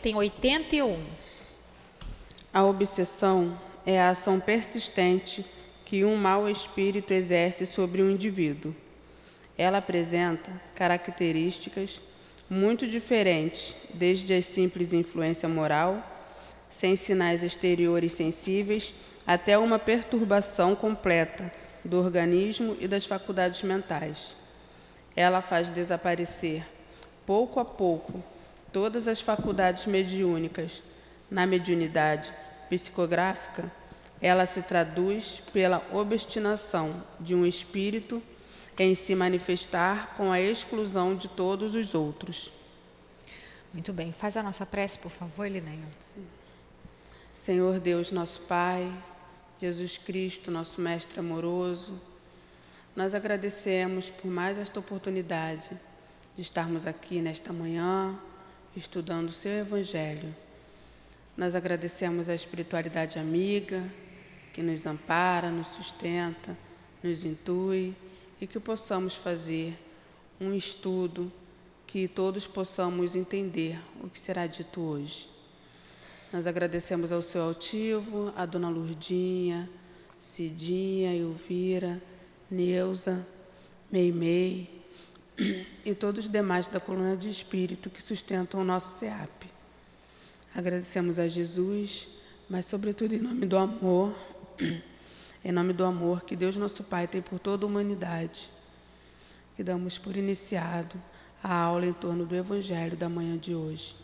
Tem 81. A obsessão é a ação persistente que um mau espírito exerce sobre um indivíduo. Ela apresenta características muito diferentes, desde a simples influência moral, sem sinais exteriores sensíveis, até uma perturbação completa do organismo e das faculdades mentais. Ela faz desaparecer, pouco a pouco, todas as faculdades mediúnicas. Na mediunidade psicográfica, ela se traduz pela obstinação de um espírito em se manifestar com a exclusão de todos os outros. Muito bem. Faz a nossa prece, por favor, Elinéia. Senhor Deus, nosso Pai, Jesus Cristo, nosso Mestre amoroso, nós agradecemos por mais esta oportunidade de estarmos aqui nesta manhã estudando o seu Evangelho. Nós agradecemos a espiritualidade amiga que nos ampara, nos sustenta, nos intui e que possamos fazer um estudo que todos possamos entender o que será dito hoje. Nós agradecemos ao seu altivo, a dona Lurdinha, Cidinha, Elvira, Neuza, Meimei e todos os demais da coluna de espírito que sustentam o nosso SEAP. Agradecemos a Jesus, mas sobretudo em nome do amor em nome do amor que Deus nosso Pai tem por toda a humanidade, que damos por iniciado a aula em torno do Evangelho da manhã de hoje.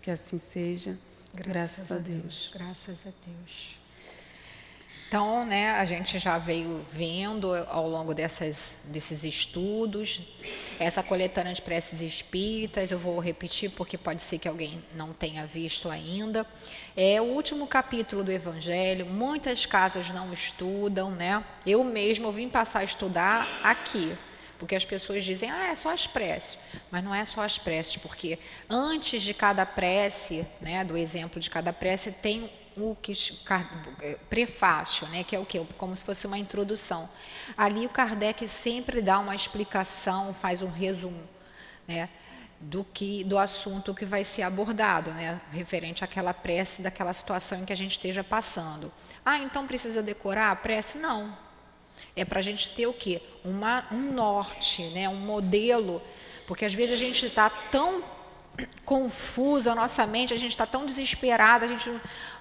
Que assim seja, graças, graças a, Deus. Deus. Graças a Deus. Então, né, a gente já veio vendo ao longo dessas, desses estudos, essa coletânea de preces espíritas, eu vou repetir porque pode ser que alguém não tenha visto ainda. É o último capítulo do Evangelho, muitas casas não estudam, né? Eu mesmo vim passar a estudar aqui, porque as pessoas dizem, ah, é só as preces. Mas não é só as preces, porque antes de cada prece, né, do exemplo de cada prece, tem o que prefácio, né, que é o que como se fosse uma introdução. Ali o Kardec sempre dá uma explicação, faz um resumo, né, do que do assunto que vai ser abordado, né, referente àquela prece daquela situação em que a gente esteja passando. Ah, então precisa decorar a prece? Não. É para a gente ter o quê? Uma, um norte, né, um modelo, porque às vezes a gente está tão confusa a nossa mente, a gente está tão desesperada, a gente,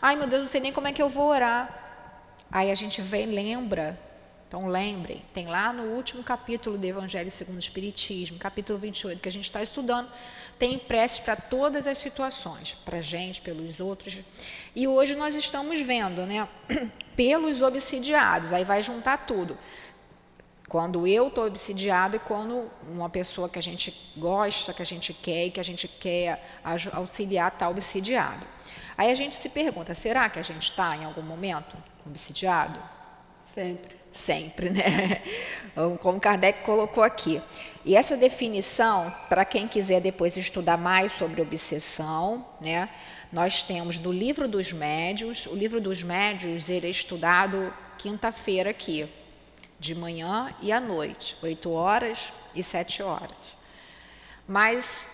ai meu Deus, não sei nem como é que eu vou orar. Aí a gente vem, lembra. Então lembrem, tem lá no último capítulo do Evangelho segundo o Espiritismo, capítulo 28, que a gente está estudando, tem preces para todas as situações, para a gente, pelos outros. E hoje nós estamos vendo, né, pelos obsidiados, aí vai juntar tudo. Quando eu estou obsidiado e quando uma pessoa que a gente gosta, que a gente quer e que a gente quer auxiliar está obsidiado. Aí a gente se pergunta, será que a gente está em algum momento obsidiado? Sempre. Sempre, né? Como Kardec colocou aqui. E essa definição, para quem quiser depois estudar mais sobre obsessão, né? Nós temos no livro dos médios, o livro dos médios ele é estudado quinta-feira aqui, de manhã e à noite, 8 horas e 7 horas. Mas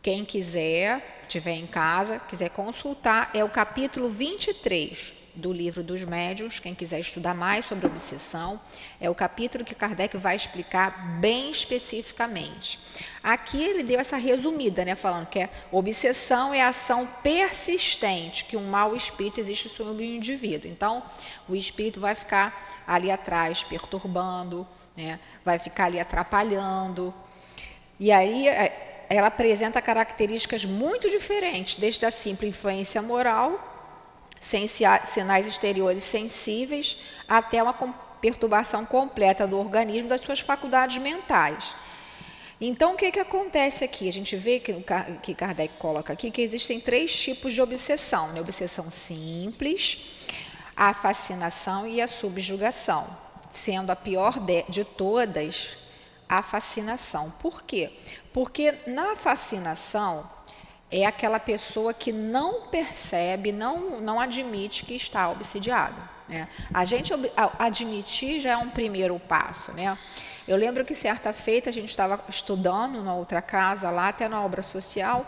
quem quiser, estiver em casa, quiser consultar, é o capítulo 23 do livro dos médiuns, quem quiser estudar mais sobre obsessão, é o capítulo que Kardec vai explicar bem especificamente. Aqui ele deu essa resumida, né, falando que a obsessão é a ação persistente que um mau espírito existe sobre o indivíduo. Então, o espírito vai ficar ali atrás perturbando, né, vai ficar ali atrapalhando. E aí é, ela apresenta características muito diferentes, desde a simples influência moral sem sinais exteriores sensíveis, até uma perturbação completa do organismo das suas faculdades mentais. Então, o que, que acontece aqui? A gente vê que, que Kardec coloca aqui que existem três tipos de obsessão: né? obsessão simples, a fascinação e a subjugação, sendo a pior de, de todas a fascinação. Por quê? Porque na fascinação é aquela pessoa que não percebe, não, não admite que está obsidiado. Né? A gente admitir já é um primeiro passo. Né? Eu lembro que certa feita a gente estava estudando na outra casa lá, até na obra social,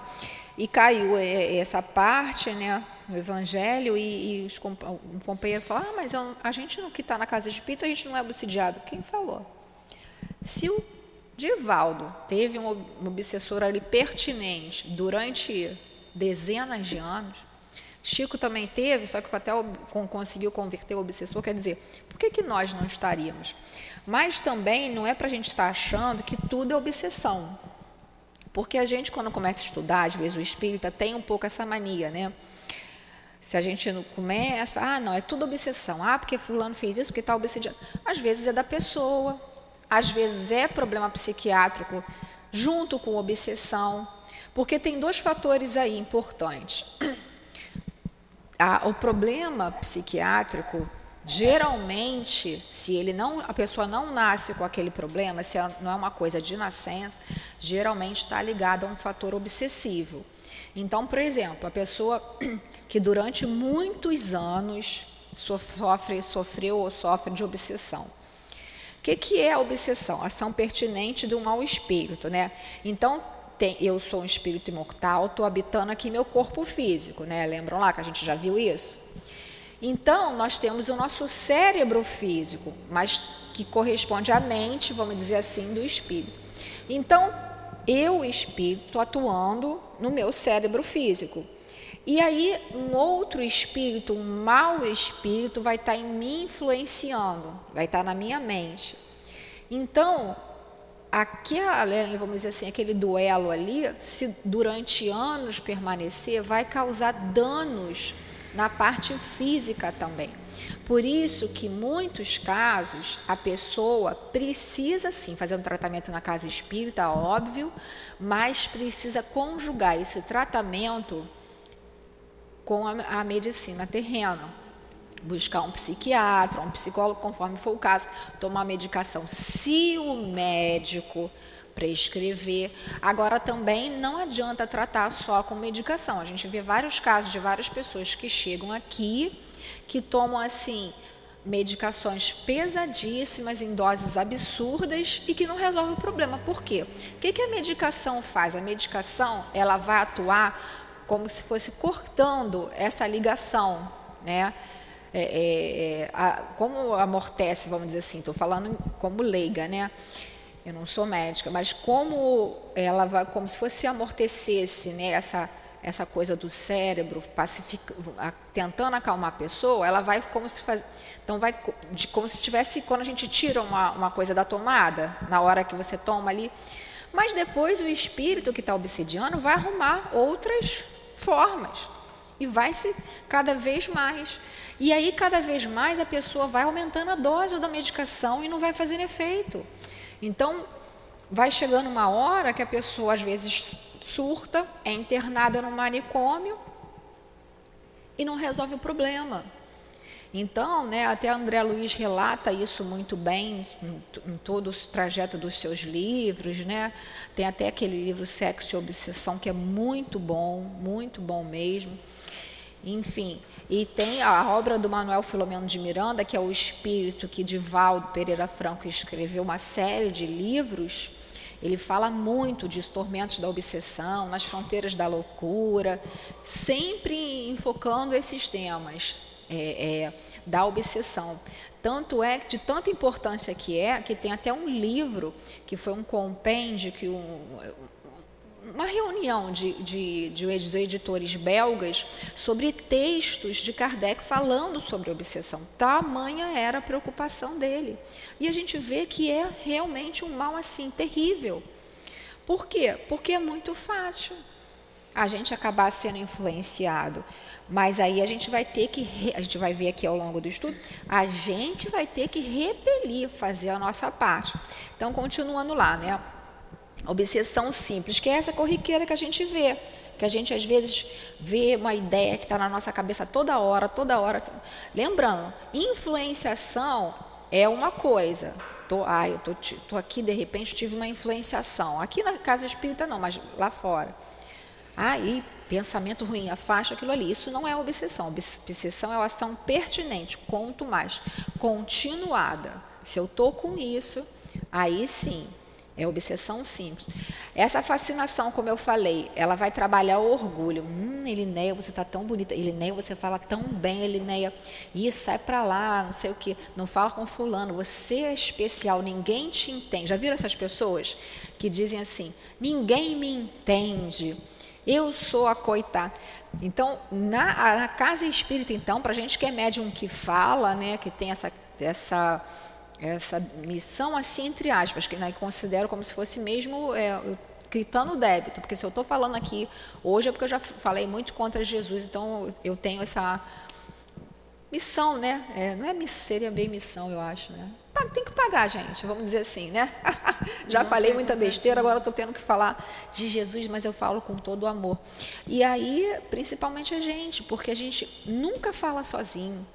e caiu essa parte, né, no Evangelho, e, e os, um companheiro falou, ah, mas a gente que está na casa espírita, a gente não é obsidiado. Quem falou? Se o Divaldo teve um obsessor ali pertinente durante dezenas de anos, Chico também teve, só que até conseguiu converter o obsessor, quer dizer, por que, que nós não estaríamos? Mas também não é para a gente estar achando que tudo é obsessão. Porque a gente, quando começa a estudar, às vezes o espírita tem um pouco essa mania, né? Se a gente não começa, ah, não, é tudo obsessão. Ah, porque fulano fez isso, porque está obsediado. Às vezes é da pessoa, às vezes é problema psiquiátrico junto com obsessão, porque tem dois fatores aí importantes. o problema psiquiátrico, geralmente, se ele não, a pessoa não nasce com aquele problema, se não é uma coisa de nascença, geralmente está ligado a um fator obsessivo. Então, por exemplo, a pessoa que durante muitos anos sofre, sofreu ou sofre de obsessão que, que é a obsessão? Ação pertinente um mau espírito, né? Então, tem, eu sou um espírito imortal, estou habitando aqui meu corpo físico, né? Lembram lá que a gente já viu isso? Então, nós temos o nosso cérebro físico, mas que corresponde à mente, vamos dizer assim, do espírito. Então, eu, espírito, atuando no meu cérebro físico. E aí, um outro espírito, um mau espírito, vai estar tá em mim influenciando, vai estar tá na minha mente. Então, aquela, vamos dizer assim, aquele duelo ali, se durante anos permanecer, vai causar danos na parte física também. Por isso que, muitos casos, a pessoa precisa sim fazer um tratamento na casa espírita, óbvio, mas precisa conjugar esse tratamento com a, a medicina terrena. Buscar um psiquiatra, um psicólogo, conforme for o caso, tomar medicação. Se o médico prescrever. Agora também não adianta tratar só com medicação. A gente vê vários casos de várias pessoas que chegam aqui que tomam assim medicações pesadíssimas em doses absurdas e que não resolve o problema. Por quê? O que, que a medicação faz? A medicação ela vai atuar como se fosse cortando essa ligação, né? É, é, é a, como amortece, vamos dizer assim, estou falando como leiga, né? Eu não sou médica, mas como ela vai, como se fosse amortecesse, né? Essa essa coisa do cérebro tentando acalmar a pessoa, ela vai como se faz, então vai de, como se tivesse quando a gente tira uma, uma coisa da tomada na hora que você toma ali, mas depois o espírito que está obsidiando vai arrumar outras formas. E vai se cada vez mais. E aí, cada vez mais, a pessoa vai aumentando a dose da medicação e não vai fazendo efeito. Então, vai chegando uma hora que a pessoa, às vezes, surta, é internada no manicômio e não resolve o problema. Então, né, até André Luiz relata isso muito bem em, em, todo o trajeto dos seus livros, né? Tem até aquele livro Sexo e Obsessão que é muito bom, muito bom mesmo. Enfim, e tem a obra do Manuel Filomeno de Miranda, que é o espírito que Divaldo Pereira Franco escreveu uma série de livros. Ele fala muito de tormentos da obsessão, nas fronteiras da loucura, sempre enfocando esses temas, é, é, da obsessão. Tanto é de tanta importância que é, que tem até um livro que foi um compêndio que um, uma reunião de, de, de editores belgas sobre textos de Kardec falando sobre obsessão. Tamanha era a preocupação dele. E a gente vê que é realmente um mal assim terrível. Por quê? Porque é muito fácil a gente acabar sendo influenciado. Mas aí a gente vai ter que, a gente vai ver aqui ao longo do estudo, a gente vai ter que repelir, fazer a nossa parte. Então, continuando lá, né? Obsessão simples, que é essa corriqueira que a gente vê, que a gente às vezes vê uma ideia que está na nossa cabeça toda hora, toda hora. Lembrando, influenciação é uma coisa. Tô, ah, eu tô, tô aqui, de repente tive uma influenciação. Aqui na casa espírita não, mas lá fora. Aí pensamento ruim, afasta aquilo ali. Isso não é obsessão. Obsessão é uma ação pertinente, quanto mais continuada. Se eu estou com isso, aí sim, é obsessão simples. Essa fascinação, como eu falei, ela vai trabalhar o orgulho. Hum, Elineia, você está tão bonita. Elineia, você fala tão bem, Elineia. Isso, sai para lá, não sei o quê. Não fala com fulano. Você é especial, ninguém te entende. Já viram essas pessoas que dizem assim, ninguém me entende. Eu sou a coitada. Então, na, na casa espírita, então, para a gente que é médium que fala, né, que tem essa, essa essa missão assim entre aspas, que né, considero como se fosse mesmo é, o débito, porque se eu estou falando aqui hoje é porque eu já falei muito contra Jesus, então eu tenho essa missão, né? É, não é seria bem missão, eu acho, né? Tem que pagar, gente, vamos dizer assim, né? já falei muita besteira, agora estou tendo que falar de Jesus, mas eu falo com todo o amor. E aí, principalmente a gente, porque a gente nunca fala sozinho.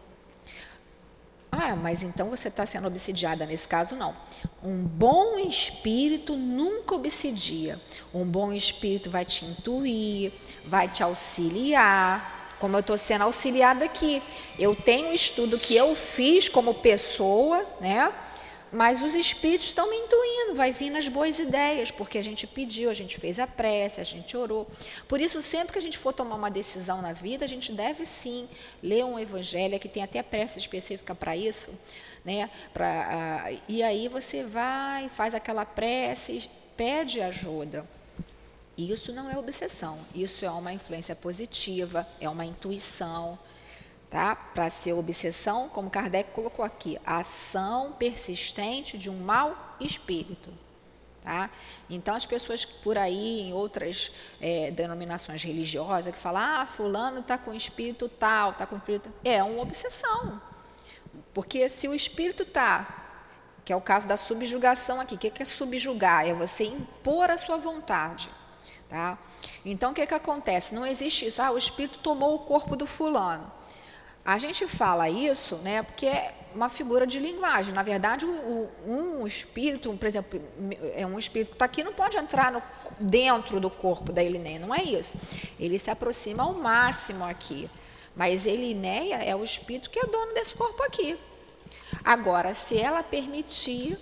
Ah, mas então você está sendo obsidiada. Nesse caso, não. Um bom espírito nunca obsidia. Um bom espírito vai te intuir, vai te auxiliar. Como eu estou sendo auxiliada aqui. Eu tenho um estudo que eu fiz como pessoa, né? Mas os espíritos estão me intuindo, vai vir nas boas ideias, porque a gente pediu, a gente fez a prece, a gente orou. Por isso, sempre que a gente for tomar uma decisão na vida, a gente deve sim ler um evangelho, que tem até prece específica para isso, né? Pra, uh, e aí você vai, faz aquela prece, pede ajuda. Isso não é obsessão, isso é uma influência positiva, é uma intuição tá? Para ser obsessão, como Kardec colocou aqui, ação persistente de um mau espírito. Tá? Então, as pessoas por aí, em outras é, denominações religiosas, que falam, ah, fulano está com espírito tal, está com espírito... É uma obsessão. Porque se o espírito está, que é o caso da subjugação aqui, o que é subjugar? É você impor a sua vontade. Tá? Então, o que, que acontece? Não existe isso, ah, o espírito tomou o corpo do fulano. A gente fala isso, né, porque é uma figura de linguagem. Na verdade, o, um espírito, por exemplo, é um espírito que está aqui, não pode entrar no, dentro do corpo da Elinéia, não é isso. Ele se aproxima ao máximo aqui. Mas Elinéia é o espírito que é dono desse corpo aqui. Agora, se ela permitir,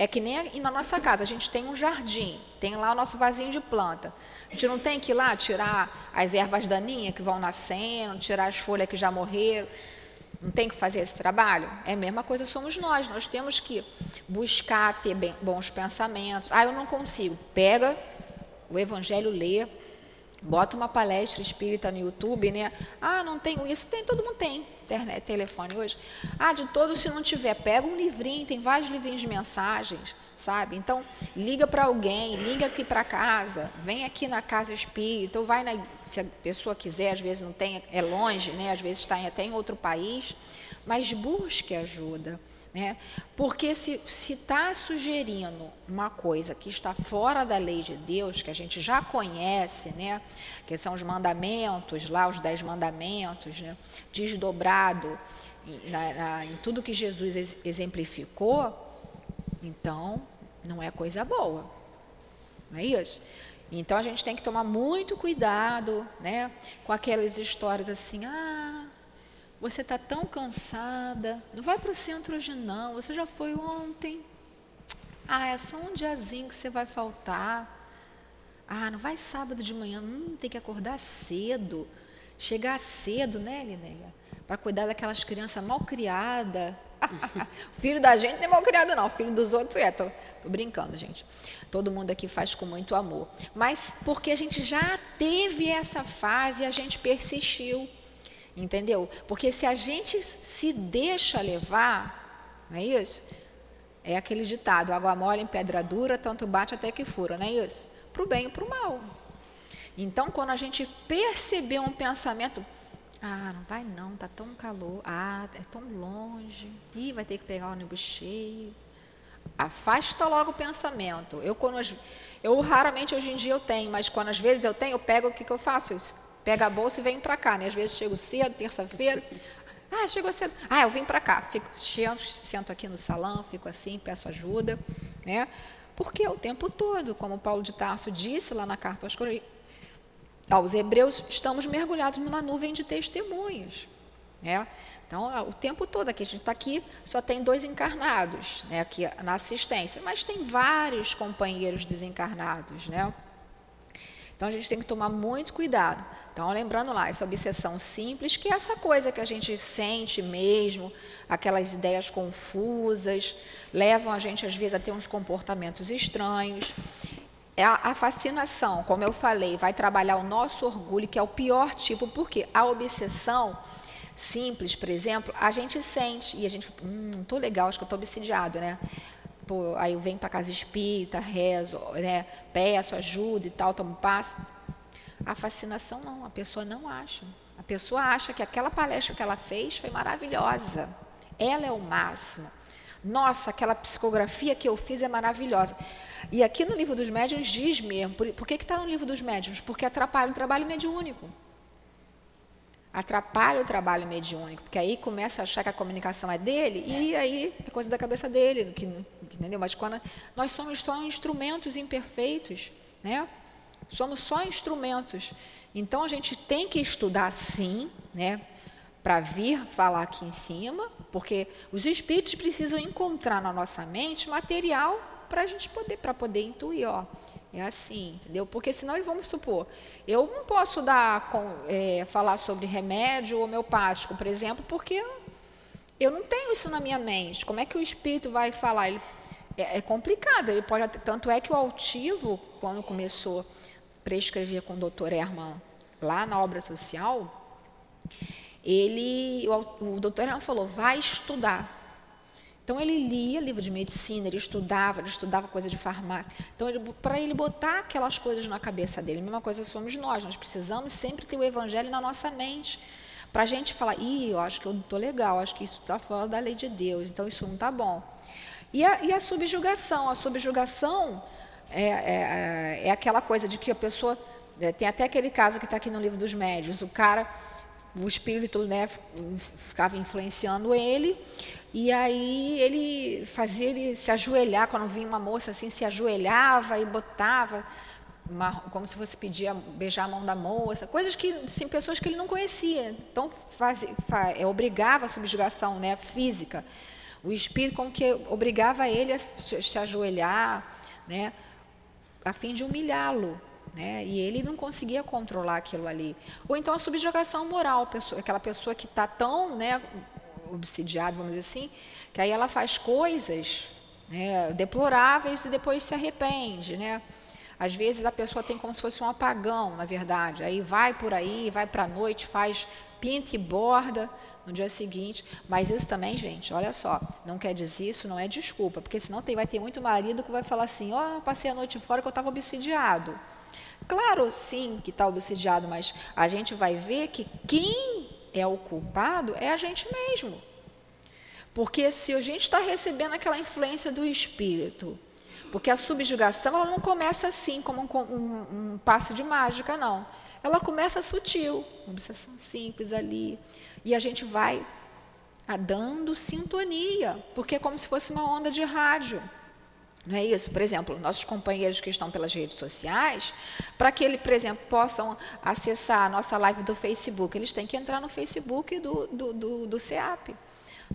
é que nem na nossa casa, a gente tem um jardim, tem lá o nosso vasinho de planta. A gente não tem que ir lá tirar as ervas daninhas que vão nascendo, tirar as folhas que já morreram. Não tem que fazer esse trabalho? É a mesma coisa somos nós. Nós temos que buscar ter bons pensamentos. Ah, eu não consigo. Pega o evangelho, lê, bota uma palestra espírita no YouTube, né? Ah, não tenho isso. Tem, todo mundo tem internet, telefone hoje. Ah, de todos, se não tiver, pega um livrinho, tem vários livrinhos de mensagens sabe? Então, liga para alguém, liga aqui para casa, vem aqui na casa espírita, ou vai na, se a pessoa quiser, às vezes não tem, é longe, né? Às vezes está até em outro país, mas busque ajuda, né? Porque se está sugerindo uma coisa que está fora da lei de Deus, que a gente já conhece, né? Que são os mandamentos, lá os dez mandamentos, né? desdobrado em, na, na, em tudo que Jesus exemplificou, então, não é coisa boa. Não é isso? Então a gente tem que tomar muito cuidado, né, com aquelas histórias assim, ah, você está tão cansada, não vai para o centro hoje não, você já foi ontem. Ah, é só um diazinho que você vai faltar. Ah, não vai sábado de manhã, hum, tem que acordar cedo, chegar cedo, né, Linéia? Para cuidar daquelas crianças mal criadas, filho da gente não é mal criado, não. filho dos outros é. Tô, tô, brincando, gente. Todo mundo aqui faz com muito amor. Mas porque a gente já teve essa fase e a gente persistiu. Entendeu? Porque se a gente se deixa levar, não é isso? É aquele ditado: água mole em pedra dura, tanto bate até que fura, não é isso? Para o bem e para o mal. Então, quando a gente perceber um pensamento, ah, não vai não, tá tão calor. Ah, é tão longe. Ih, vai ter que pegar o ônibus cheio. Afasta logo o pensamento. Eu, quando, eu raramente hoje em dia eu tenho, mas quando às vezes eu tenho, eu pego, o que, que eu faço? Isso? Pego a bolsa e venho para cá. Né? Às vezes chego cedo, terça-feira. Ah, chegou cedo. Ah, eu vim para cá. Fico, sento, aqui no salão, fico assim, peço ajuda. Né? Porque é o tempo todo, como Paulo de Tarso disse lá na carta aos Hebreus, estamos mergulhados numa nuvem de testemunhas. Né? Então, o tempo todo aqui, a gente está aqui, só tem dois encarnados né, aqui na assistência, mas tem vários companheiros desencarnados. Né? Então, a gente tem que tomar muito cuidado. Então, lembrando lá, essa obsessão simples, que é essa coisa que a gente sente mesmo, aquelas ideias confusas, levam a gente, às vezes, a ter uns comportamentos estranhos. É a, a fascinação, como eu falei, vai trabalhar o nosso orgulho, que é o pior tipo, porque a obsessão simples, por exemplo, a gente sente e a gente, hum, tô legal, acho que eu tô obsidiado, né? Pô, aí eu venho para casa espírita, rezo, né? Peço ajuda e tal, tomo passo. A fascinação não, a pessoa não acha. A pessoa acha que aquela palestra que ela fez foi maravilhosa. Ela é o máximo. Nossa, aquela psicografia que eu fiz é maravilhosa. E aqui no livro dos médiuns diz mesmo, por, por que está no livro dos médiuns? Porque atrapalha o trabalho mediúnico atrapalha o trabalho mediúnico, porque aí começa a achar que a comunicação é dele e aí é coisa da cabeça dele, que, entendeu? Mas quando nós somos só instrumentos imperfeitos, né? Somos só instrumentos. Então a gente tem que estudar sim, né? Para vir falar aqui em cima, porque os espíritos precisam encontrar na nossa mente material para a gente poder, para poder intuir, ó. É assim, entendeu? Porque senão vamos supor, eu não posso dar com, é, falar sobre remédio homeopático, por exemplo, porque eu não tenho isso na minha mente. Como é que o espírito vai falar? Ele, é, é, complicado. Ele pode, tanto é que o altivo, quando começou a prescrever com o doutor Herman lá na obra social, ele, o, o doutor Herman falou, vai estudar. Então ele lia livro de medicina, ele estudava, ele estudava coisa de farmácia. Então para ele botar aquelas coisas na cabeça dele, a mesma coisa somos nós. Nós precisamos sempre ter o evangelho na nossa mente. Para a gente falar, ih, eu acho que eu estou legal, acho que isso está fora da lei de Deus, então isso não está bom. E a, e a, subjugação? A subjugação é, é, é, aquela coisa de que a pessoa. É, tem até aquele caso que está aqui no livro dos médios, o cara, o espírito né, ficava influenciando ele, e aí ele fazia ele se ajoelhar, quando vinha uma moça assim, se ajoelhava e botava, como se fosse pedir, beijar a mão da moça, coisas que, sim, pessoas que ele não conhecia. Então, fazia, faz, é, obrigava a subjugação né, física. O espírito como que obrigava ele a se ajoelhar, né, a fim de humilhá-lo. Né? E ele não conseguia controlar aquilo ali. Ou então a subjugação moral, pessoa, aquela pessoa que está tão né, obsidiado, vamos dizer assim, que aí ela faz coisas né, deploráveis e depois se arrepende, né? Às vezes a pessoa tem como se fosse um apagão, na verdade. Aí vai por aí, vai para a noite, faz pinta e borda no dia seguinte. Mas isso também, gente, olha só, não quer dizer isso, não é desculpa, porque senão tem, vai ter muito marido que vai falar assim: ó, oh, passei a noite fora que eu estava obsidiado. Claro, sim, que está obsidiado, mas a gente vai ver que quem é o culpado é a gente mesmo. Porque se a gente está recebendo aquela influência do espírito, porque a subjugação ela não começa assim, como um, um, um passe de mágica, não. Ela começa sutil, uma obsessão simples ali. E a gente vai dando sintonia, porque é como se fosse uma onda de rádio. Não é isso? Por exemplo, nossos companheiros que estão pelas redes sociais, para que eles, por exemplo, possam acessar a nossa live do Facebook, eles têm que entrar no Facebook do, do, do, do CEAP.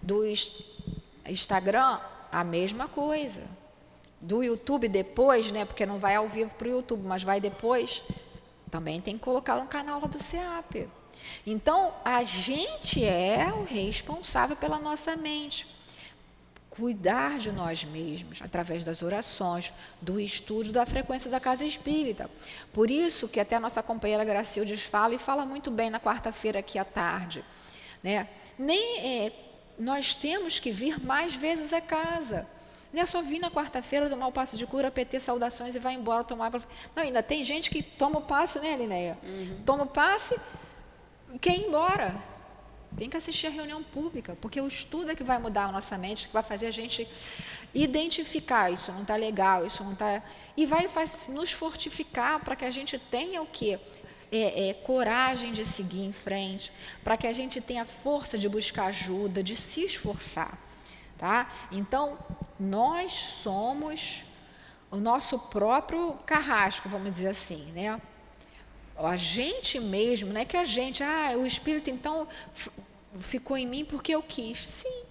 Do Instagram, a mesma coisa. Do YouTube depois, né, porque não vai ao vivo para o YouTube, mas vai depois, também tem que colocar no canal lá do CEAP. Então, a gente é o responsável pela nossa mente cuidar de nós mesmos através das orações, do estudo, da frequência da casa espírita. Por isso que até a nossa companheira Gracildes fala e fala muito bem na quarta-feira aqui à tarde, né? Nem é, nós temos que vir mais vezes a casa. Não é só vir na quarta-feira, tomar o passo de cura, PT saudações e vai embora tomar água. Não, ainda tem gente que toma o passe, né, Lineia? Uhum. Toma o passe quer ir embora. Tem que assistir a reunião pública, porque o estudo é que vai mudar a nossa mente, que vai fazer a gente identificar isso não está legal, isso não está. E vai nos fortificar para que a gente tenha o quê? É, é, coragem de seguir em frente, para que a gente tenha força de buscar ajuda, de se esforçar. Tá? Então, nós somos o nosso próprio carrasco, vamos dizer assim, né? A gente mesmo, não é que a gente, ah, o espírito então ficou em mim porque eu quis. Sim,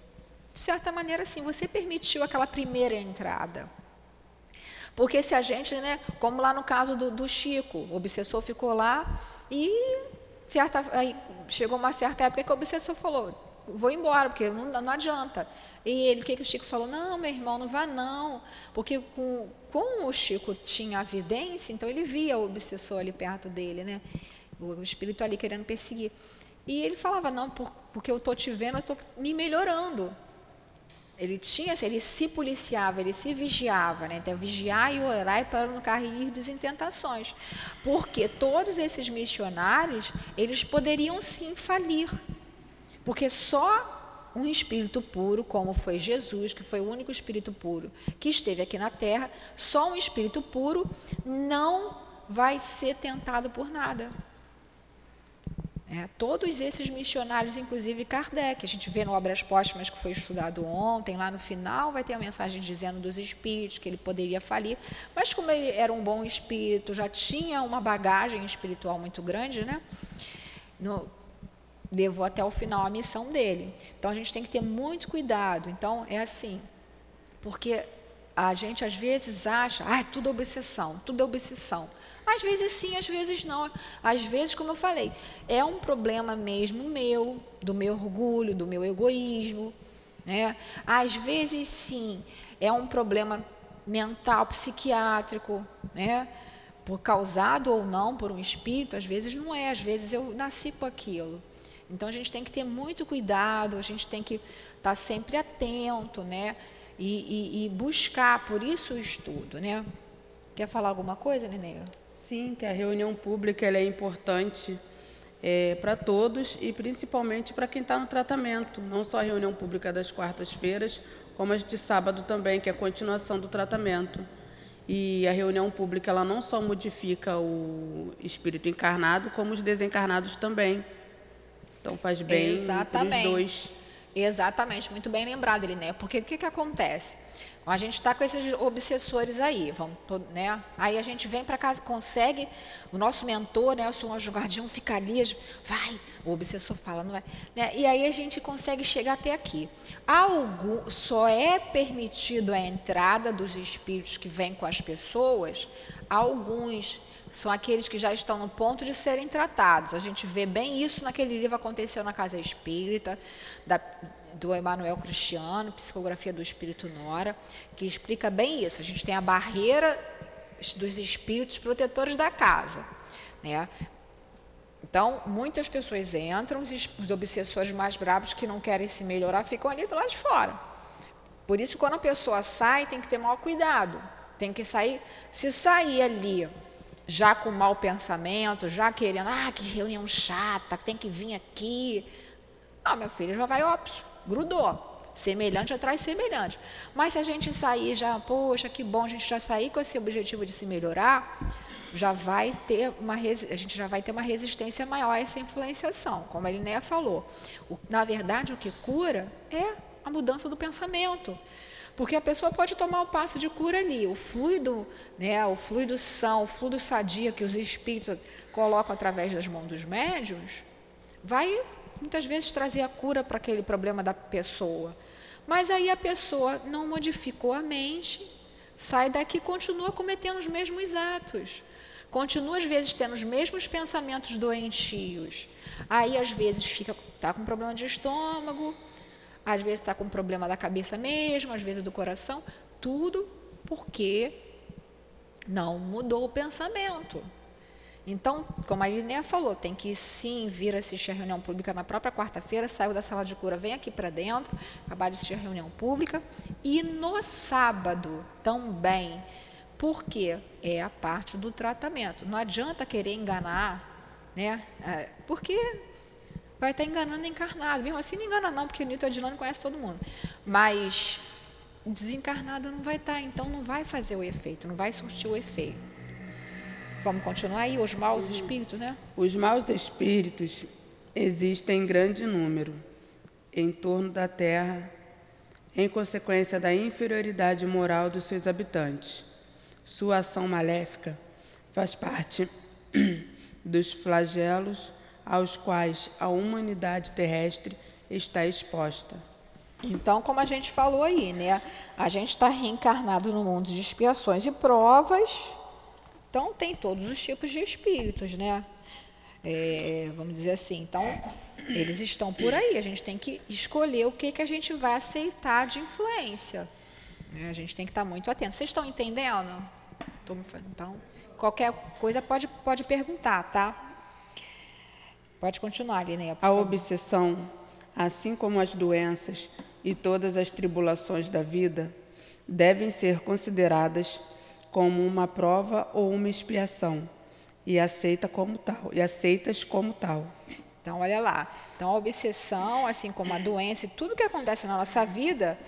de certa maneira, sim. Você permitiu aquela primeira entrada. Porque se a gente, né, como lá no caso do, do Chico, o obsessor ficou lá e certa, chegou uma certa época que o obsessor falou, vou embora, porque não, não adianta. E ele, o que, que o Chico falou? Não, meu irmão, não vá não. Porque com, com o Chico tinha a vidência, então ele via o obsessor ali perto dele, né? O, o espírito ali querendo perseguir. E ele falava, não, por, porque eu estou te vendo, eu estou me melhorando. Ele tinha, ele se policiava, ele se vigiava, né? Então, vigiar e orar para não cair em tentações. Porque todos esses missionários, eles poderiam sim falir. Porque só um espírito puro, como foi Jesus, que foi o único espírito puro que esteve aqui na terra, só um espírito puro não vai ser tentado por nada. É, todos esses missionários, inclusive Kardec, a gente vê no Obras Póstumas que foi estudado ontem, lá no final vai ter a mensagem dizendo dos espíritos que ele poderia falir, mas como ele era um bom espírito, já tinha uma bagagem espiritual muito grande, né? No, levou até o final a missão dele. Então a gente tem que ter muito cuidado. Então é assim, porque a gente às vezes acha, ah, tudo é obsessão, tudo é obsessão. Às vezes sim, às vezes não. Às vezes, como eu falei, é um problema mesmo meu, do meu orgulho, do meu egoísmo. Né? Às vezes sim, é um problema mental, psiquiátrico, né? por causado ou não por um espírito, às vezes não é, às vezes eu nasci com aquilo. Então a gente tem que ter muito cuidado, a gente tem que estar tá sempre atento, né? E, e, e buscar, por isso o estudo, né? Quer falar alguma coisa, Nenê? Sim, que a reunião pública é importante é, para todos e principalmente para quem está no tratamento. Não só a reunião pública das quartas-feiras, como as de sábado também, que é a continuação do tratamento. E a reunião pública ela não só modifica o espírito encarnado, como os desencarnados também. Então faz bem para os dois. Exatamente, muito bem lembrado, Eliné. Porque o que, que acontece? A gente está com esses obsessores aí, vamos, né? Aí a gente vem para casa, consegue, o nosso mentor, né, o senhor anjo guardião, fica ali, vai, o obsessor fala, não vai. Né? E aí a gente consegue chegar até aqui. Algo, só é permitido a entrada dos espíritos que vêm com as pessoas, alguns são aqueles que já estão no ponto de serem tratados. A gente vê bem isso naquele livro Aconteceu na Casa Espírita, da, do Emanuel Cristiano, Psicografia do Espírito Nora, que explica bem isso. A gente tem a barreira dos espíritos protetores da casa. Né? Então, muitas pessoas entram, os obsessores mais bravos que não querem se melhorar ficam ali do lado de fora. Por isso, quando a pessoa sai, tem que ter maior cuidado. Tem que sair, se sair ali já com mau pensamento, já querendo, ah, que reunião chata, tem que vir aqui. Não, meu filho, já vai óbvio grudou. Semelhante atrai semelhante. Mas se a gente sair já, poxa, que bom, a gente já sair com esse objetivo de se melhorar, já vai ter uma a gente já vai ter uma resistência maior a essa influenciação, como a Linéa falou. O, na verdade, o que cura é a mudança do pensamento. Porque a pessoa pode tomar o passo de cura ali, o fluido, né, o fluido são, o fluido sadia que os espíritos colocam através das mãos dos médios, vai muitas vezes trazer a cura para aquele problema da pessoa. Mas aí a pessoa não modificou a mente, sai daqui e continua cometendo os mesmos atos. Continua, às vezes, tendo os mesmos pensamentos doentios. Aí, às vezes, fica tá com problema de estômago, às vezes está com problema da cabeça mesmo, às vezes do coração. Tudo porque não mudou o pensamento. Então, como a Linéa falou, tem que sim vir assistir a reunião pública na própria quarta-feira, saiu da sala de cura, vem aqui para dentro, acabar de assistir a reunião pública. E no sábado também, porque é a parte do tratamento. Não adianta querer enganar, né? É, porque vai estar enganando encarnado. Mesmo assim, não engana não, porque o Newton Adilano conhece todo mundo. Mas desencarnado não vai estar, então não vai fazer o efeito, não vai surtir o efeito. Vamos continuar aí, os maus espíritos, né? Os maus espíritos existem em grande número em torno da Terra, em consequência da inferioridade moral dos seus habitantes. Sua ação maléfica faz parte dos flagelos aos quais a humanidade terrestre está exposta. Então, como a gente falou aí, né? A gente está reencarnado no mundo de expiações e provas. Então, tem todos os tipos de espíritos, né? É, vamos dizer assim. Então, eles estão por aí. A gente tem que escolher o que, que a gente vai aceitar de influência. Né? A gente tem que estar muito atento. Vocês estão entendendo? Então, qualquer coisa pode, pode perguntar, tá? Pode continuar, Linéia. A obsessão, assim como as doenças e todas as tribulações da vida, devem ser consideradas como uma prova ou uma expiação e aceita como tal, e aceitas como tal. Então, olha lá. Então, a obsessão, assim como a doença e tudo que acontece na nossa vida,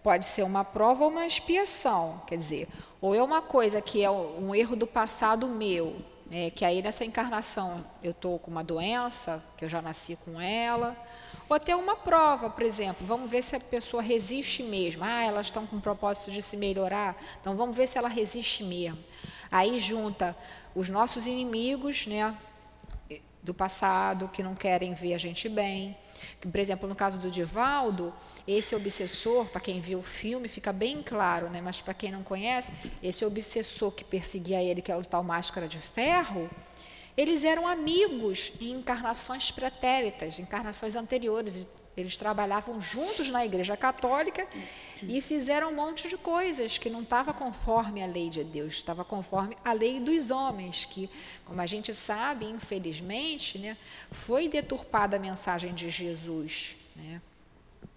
pode ser uma prova ou uma expiação. Quer dizer, ou é uma coisa que é um erro do passado meu, né, que aí nessa encarnação eu estou com uma doença, que eu já nasci com ela, ou até uma prova, por exemplo, vamos ver se a pessoa resiste mesmo. Ah, elas estão com o propósito de se melhorar, então vamos ver se ela resiste mesmo. Aí junta os nossos inimigos, né, do passado, que não querem ver a gente bem. Por exemplo, no caso do Divaldo, esse obsessor, para quem viu o filme, fica bem claro, né? mas para quem não conhece, esse obsessor que perseguia ele, que é o tal Máscara de Ferro, eles eram amigos em encarnações pretéritas, encarnações anteriores. Eles trabalhavam juntos na Igreja Católica e fizeram um monte de coisas que não estava conforme a lei de Deus, estava conforme a lei dos homens, que, como a gente sabe, infelizmente, né, foi deturpada a mensagem de Jesus, né,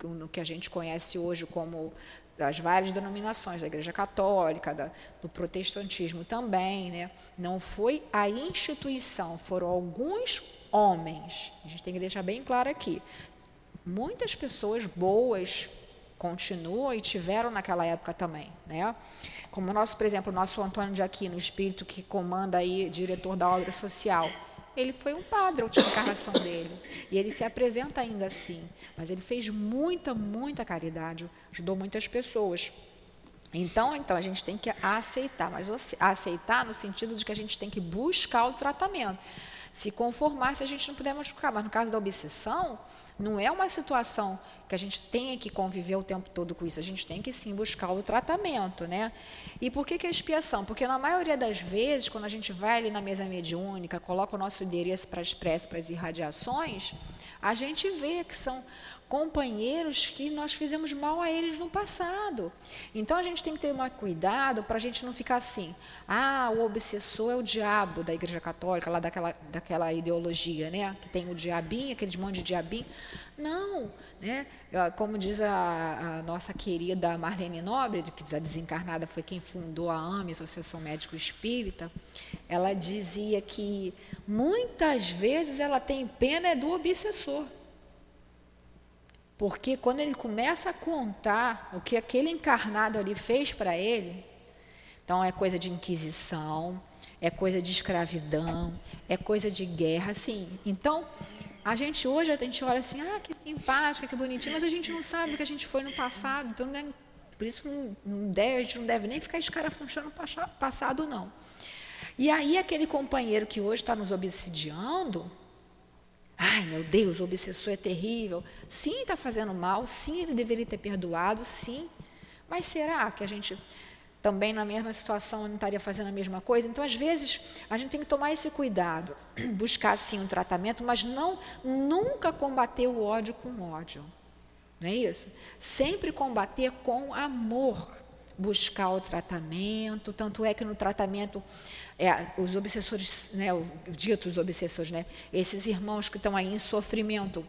no que a gente conhece hoje como das várias denominações, da Igreja Católica, da, do protestantismo também, né? não foi a instituição, foram alguns homens. A gente tem que deixar bem claro aqui. Muitas pessoas boas continuam e tiveram naquela época também, né? Como o nosso, por exemplo, o nosso Antônio de Aquino, espírito que comanda aí, diretor da obra social, ele foi um padre, a última encarnação dele. E ele se apresenta ainda assim. Mas ele fez muita, muita caridade, ajudou muitas pessoas. Então, então a gente tem que aceitar, mas aceitar no sentido de que a gente tem que buscar o tratamento se conformar se a gente não puder machucar. Mas no caso da obsessão, não é uma situação que a gente tenha que conviver o tempo todo com isso. A gente tem que sim buscar o tratamento, né? E por que, que a expiação? Porque na maioria das vezes, quando a gente vai ali na mesa mediúnica, coloca o nosso endereço para as para as irradiações, a gente vê que são companheiros que nós fizemos mal a eles no passado. Então a gente tem que ter um cuidado para a gente não ficar assim, ah, o obsessor é o diabo da Igreja Católica, lá daquela, daquela ideologia, né? Que tem o diabinho, aquele monte de diabinho. Não, né? Como diz a, a nossa querida Marlene Nobre, que a desencarnada foi quem fundou a AME, Associação Médico Espírita, ela dizia que muitas vezes ela tem pena é do obsessor. Porque quando ele começa a contar o que aquele encarnado ali fez para ele, então é coisa de inquisição, é coisa de escravidão, é coisa de guerra, assim. Então, a gente hoje a gente olha assim, ah, que simpática, que bonitinha, mas a gente não sabe o que a gente foi no passado, então né, por isso não, deve, a gente não deve nem ficar escarafunchando no passado, não. E aí aquele companheiro que hoje está nos obsidiando, Ai, meu Deus, o obsessor é terrível. Sim, está fazendo mal. Sim, ele deveria ter perdoado. Sim. Mas será que a gente também na mesma situação não estaria fazendo a mesma coisa? Então, às vezes, a gente tem que tomar esse cuidado, buscar sim um tratamento, mas não nunca combater o ódio com ódio. Não é isso? Sempre combater com amor buscar o tratamento, tanto é que no tratamento é, os obsessores, né, ditos obsessores, né, esses irmãos que estão aí em sofrimento,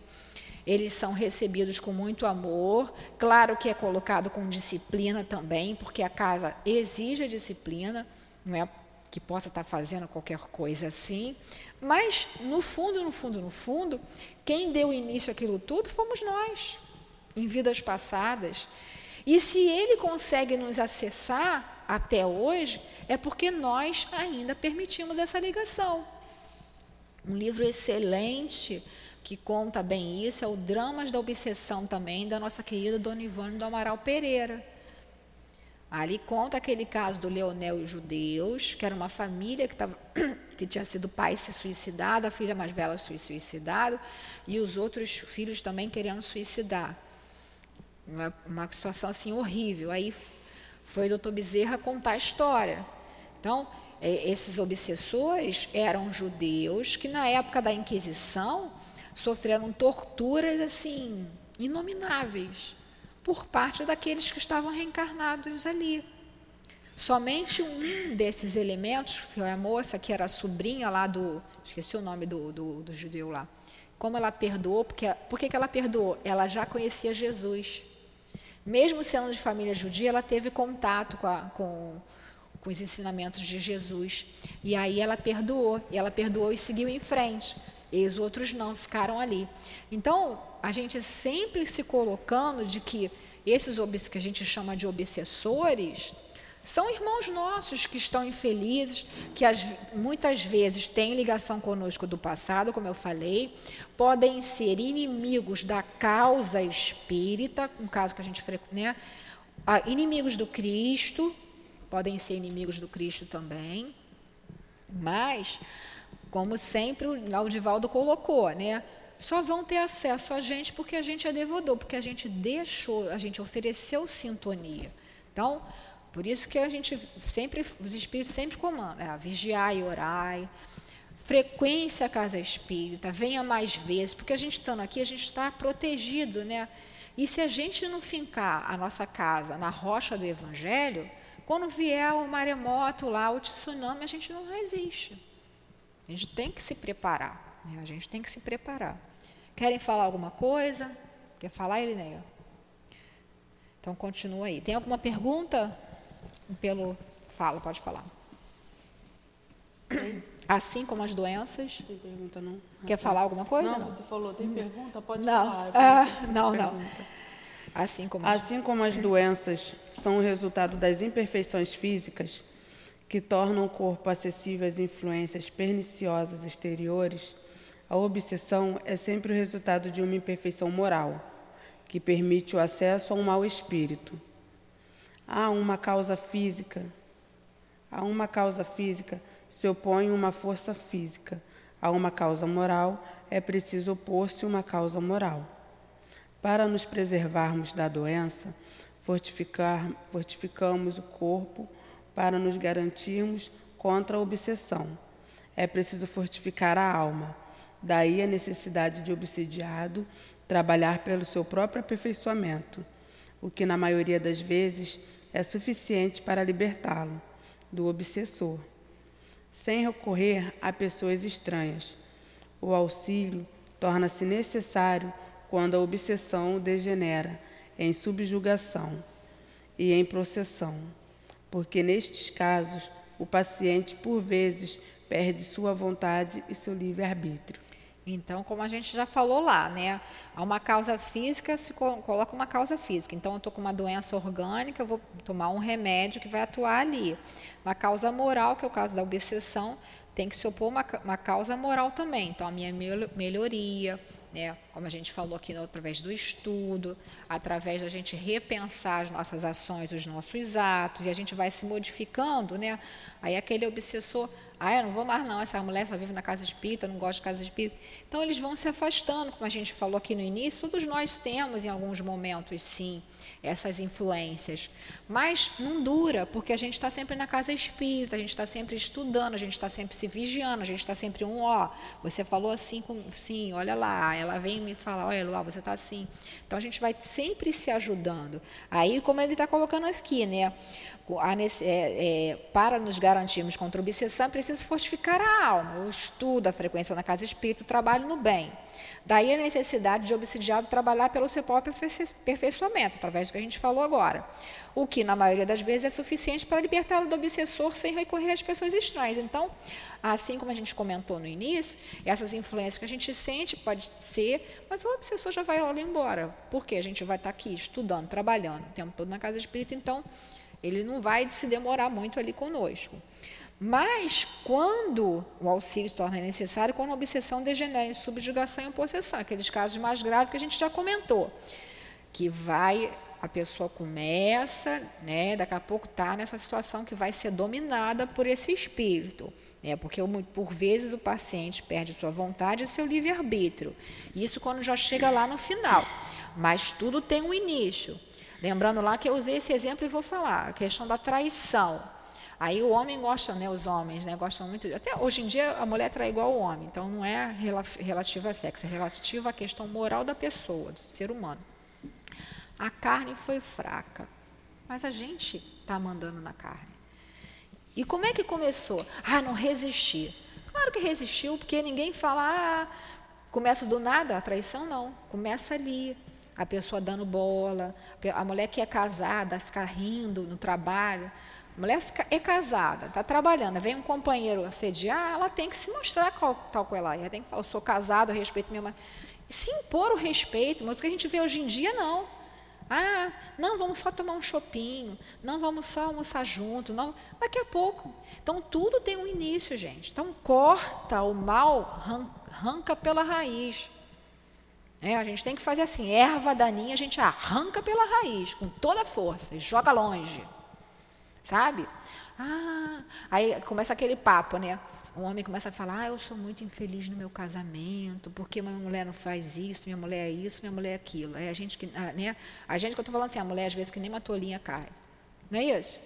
eles são recebidos com muito amor, claro que é colocado com disciplina também, porque a casa exige disciplina, não é que possa estar fazendo qualquer coisa assim, mas no fundo, no fundo, no fundo, quem deu início àquilo tudo fomos nós, em vidas passadas. E se ele consegue nos acessar até hoje, é porque nós ainda permitimos essa ligação. Um livro excelente que conta bem isso é o Dramas da Obsessão também, da nossa querida Dona Ivone do Amaral Pereira. Ali conta aquele caso do Leonel e os judeus, que era uma família que, tava, que tinha sido o pai se suicidado, a filha mais velha se suicidado, e os outros filhos também querendo suicidar. Uma, uma situação assim horrível. Aí foi o doutor Bezerra contar a história. Então, é, esses obsessores eram judeus que, na época da Inquisição, sofreram torturas assim inomináveis por parte daqueles que estavam reencarnados ali. Somente um desses elementos, foi a moça que era a sobrinha lá do. Esqueci o nome do, do, do judeu lá. Como ela perdoou, porque, por que, que ela perdoou? Ela já conhecia Jesus. Mesmo sendo de família judia, ela teve contato com, a, com, com os ensinamentos de Jesus. E aí ela perdoou, e ela perdoou e seguiu em frente. E os outros não, ficaram ali. Então, a gente sempre se colocando de que esses que a gente chama de obsessores são irmãos nossos que estão infelizes, que as, muitas vezes têm ligação conosco do passado, como eu falei, podem ser inimigos da causa espírita, um caso que a gente né, inimigos do Cristo, podem ser inimigos do Cristo também, mas como sempre o Laudivaldo colocou, né? Só vão ter acesso a gente porque a gente é devodor, porque a gente deixou, a gente ofereceu sintonia. Então, por isso que a gente sempre, os espíritos sempre comandam, é, vigiai e orai, frequência a casa espírita, venha mais vezes, porque a gente estando aqui, a gente está protegido, né? E se a gente não fincar a nossa casa na rocha do Evangelho, quando vier o maremoto lá, o tsunami, a gente não resiste. A gente tem que se preparar. Né? A gente tem que se preparar. Querem falar alguma coisa? Quer falar, Elineia? Então continua aí. Tem alguma pergunta? Pelo fala, pode falar. Assim como as doenças. Tem pergunta não? Quer falar alguma coisa? Não, não? você falou, tem pergunta? Pode não. falar. Ah, não, não. Assim como assim como as doenças são o resultado das imperfeições físicas, que tornam o corpo acessível às influências perniciosas exteriores, a obsessão é sempre o resultado de uma imperfeição moral, que permite o acesso a um mau espírito. Há uma causa física. A uma causa física se opõe uma força física. A uma causa moral é preciso opor-se uma causa moral. Para nos preservarmos da doença, fortificamos o corpo para nos garantirmos contra a obsessão. É preciso fortificar a alma. Daí a necessidade de obsidiado trabalhar pelo seu próprio aperfeiçoamento, o que na maioria das vezes é suficiente para libertá-lo do obsessor, sem recorrer a pessoas estranhas. O auxílio torna-se necessário quando a obsessão degenera em subjugação e em processão porque nestes casos o paciente, por vezes, perde sua vontade e seu livre-arbítrio. Então, como a gente já falou lá, né? Há uma causa física, se coloca uma causa física. Então, eu estou com uma doença orgânica, eu vou tomar um remédio que vai atuar ali. Uma causa moral, que é o caso da obsessão, tem que se opor uma, uma causa moral também. Então, a minha melhoria, né? como a gente falou aqui, através do estudo, através da gente repensar as nossas ações, os nossos atos, e a gente vai se modificando, né? Aí aquele obsessor, ah, eu não vou mais não, essa mulher só vive na casa espírita, não gosta de casa espírita. Então eles vão se afastando, como a gente falou aqui no início, todos nós temos em alguns momentos, sim, essas influências. Mas não dura, porque a gente está sempre na casa espírita, a gente está sempre estudando, a gente está sempre se vigiando, a gente está sempre um, ó, você falou assim, com, sim, olha lá, ela vem me falar, olha Luá, você está assim. Então a gente vai sempre se ajudando. Aí, como ele está colocando aqui, né? É, é, para nos garantirmos contra a obsessão, é preciso fortificar a alma, o estudo, a frequência na casa espírita, o trabalho no bem. Daí a necessidade de obsidiado trabalhar pelo seu próprio aperfeiçoamento, através do que a gente falou agora. O que, na maioria das vezes, é suficiente para libertá-lo do obsessor sem recorrer às pessoas estranhas. Então, assim como a gente comentou no início, essas influências que a gente sente pode ser, mas o obsessor já vai logo embora. Porque a gente vai estar aqui estudando, trabalhando o tempo todo na casa espírita, então ele não vai se demorar muito ali conosco. Mas quando o auxílio se torna necessário, quando a obsessão degenera em subjugação e possessão, aqueles casos mais graves que a gente já comentou, que vai a pessoa começa, né, daqui a pouco está nessa situação que vai ser dominada por esse espírito. Né, porque por vezes o paciente perde sua vontade e seu livre-arbítrio. Isso quando já chega lá no final. Mas tudo tem um início. Lembrando lá que eu usei esse exemplo e vou falar, a questão da traição. Aí o homem gosta, né, os homens, né, gostam muito. Até hoje em dia a mulher trai igual ao homem, então não é relativa a sexo, é relativa à questão moral da pessoa, do ser humano. A carne foi fraca, mas a gente está mandando na carne. E como é que começou? Ah, não resisti. Claro que resistiu, porque ninguém fala, ah, começa do nada, a traição não, começa ali, a pessoa dando bola, a mulher que é casada, ficar rindo no trabalho. A mulher é casada, está trabalhando, vem um companheiro assediar, ela tem que se mostrar qual, tal qual ela é. Ela tem que falar, eu sou casado, eu respeito minha mãe. Se impor o respeito, mas o que a gente vê hoje em dia, não. Ah, não, vamos só tomar um chopinho, não vamos só almoçar junto, não. Daqui a pouco. Então, tudo tem um início, gente. Então, corta o mal, arranca pela raiz. É, a gente tem que fazer assim, erva daninha, a gente arranca pela raiz, com toda a força, e joga longe. Sabe? Ah, aí começa aquele papo, né? Um homem começa a falar, ah, eu sou muito infeliz no meu casamento, porque minha mulher não faz isso, minha mulher é isso, minha mulher é aquilo. É a gente que, né? A gente que eu estou falando assim, a mulher às vezes que nem uma tolinha cai. Não é isso?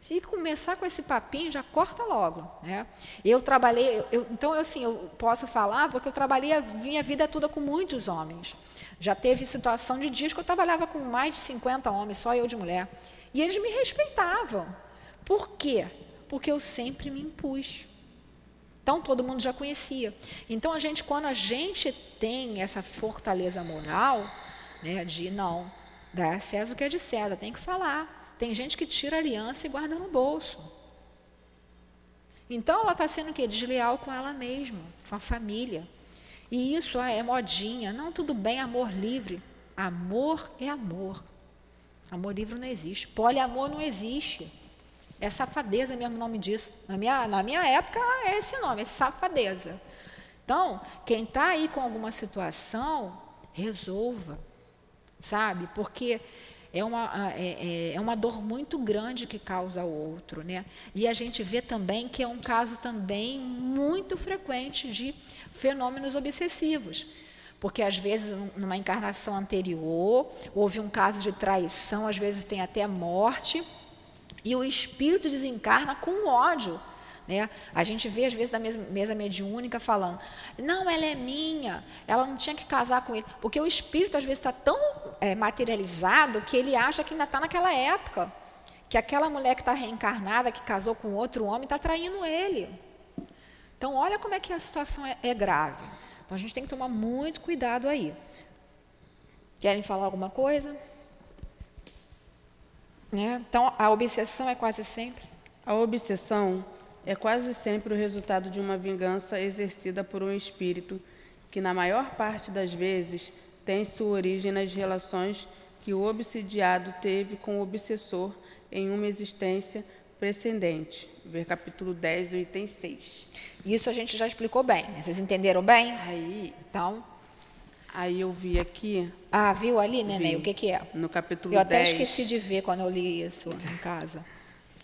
Se começar com esse papinho, já corta logo. Né? Eu trabalhei, eu, então eu, assim, eu posso falar porque eu trabalhei a minha vida toda com muitos homens. Já teve situação de dias que eu trabalhava com mais de 50 homens, só eu de mulher. E eles me respeitavam. Por quê? Porque eu sempre me impus. Então todo mundo já conhecia. Então a gente, quando a gente tem essa fortaleza moral, né, de não, dá César o que é de César, tem que falar. Tem gente que tira a aliança e guarda no bolso. Então ela está sendo o quê? Desleal com ela mesma, com a família. E isso ah, é modinha. Não, tudo bem, amor livre. Amor é amor. Amor livre não existe. Poliamor não existe. É safadeza mesmo o nome disso. Na minha, na minha época é esse nome, é safadeza. Então, quem está aí com alguma situação, resolva, sabe? Porque é uma, é, é, é uma dor muito grande que causa ao outro. Né? E a gente vê também que é um caso também muito frequente de fenômenos obsessivos. Porque às vezes, numa encarnação anterior, houve um caso de traição, às vezes tem até morte. E o espírito desencarna com ódio. Né? A gente vê, às vezes, da mesa, mediúnica falando: não, ela é minha, ela não tinha que casar com ele. Porque o espírito, às vezes, está tão é, materializado que ele acha que ainda está naquela época. Que aquela mulher que está reencarnada, que casou com outro homem, está traindo ele. Então, olha como é que a situação é, é grave. Então, a gente tem que tomar muito cuidado aí. Querem falar alguma coisa? Né? Então, a obsessão é quase sempre? A obsessão é quase sempre o resultado de uma vingança exercida por um espírito que, na maior parte das vezes, tem sua origem nas relações que o obsidiado teve com o obsessor em uma existência precedente. Ver capítulo 10, item 6. Isso a gente já explicou bem. Né? Vocês entenderam bem? Aí, então, Aí eu vi aqui. Ah, viu ali, Neném? O que, que é? No capítulo 10. Eu até 10. esqueci de ver quando eu li isso em casa.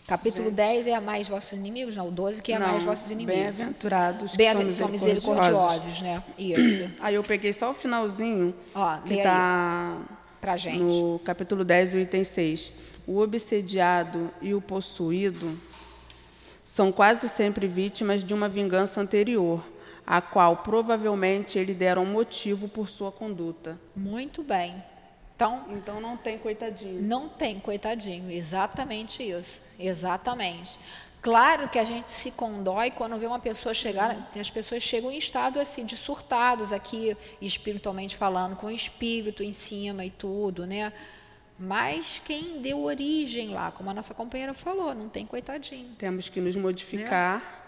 Capítulo Gente. 10 é amar vossos inimigos, não, o 12 que é amar vossos inimigos. Bem-aventurados bem que são misericordiosos, né? Isso. Aí eu peguei só o finalzinho, Ó, que está pra gente. no capítulo 10, o item 6. O obsediado e o possuído são quase sempre vítimas de uma vingança anterior, a qual provavelmente ele dera um motivo por sua conduta. Muito bem. Então, então não tem coitadinho. Não tem coitadinho, exatamente isso. Exatamente. Claro que a gente se condói quando vê uma pessoa chegar, as pessoas chegam em estado assim de surtados aqui espiritualmente falando, com o espírito em cima e tudo, né? Mas quem deu origem lá, como a nossa companheira falou, não tem coitadinho. Temos que nos modificar. Né?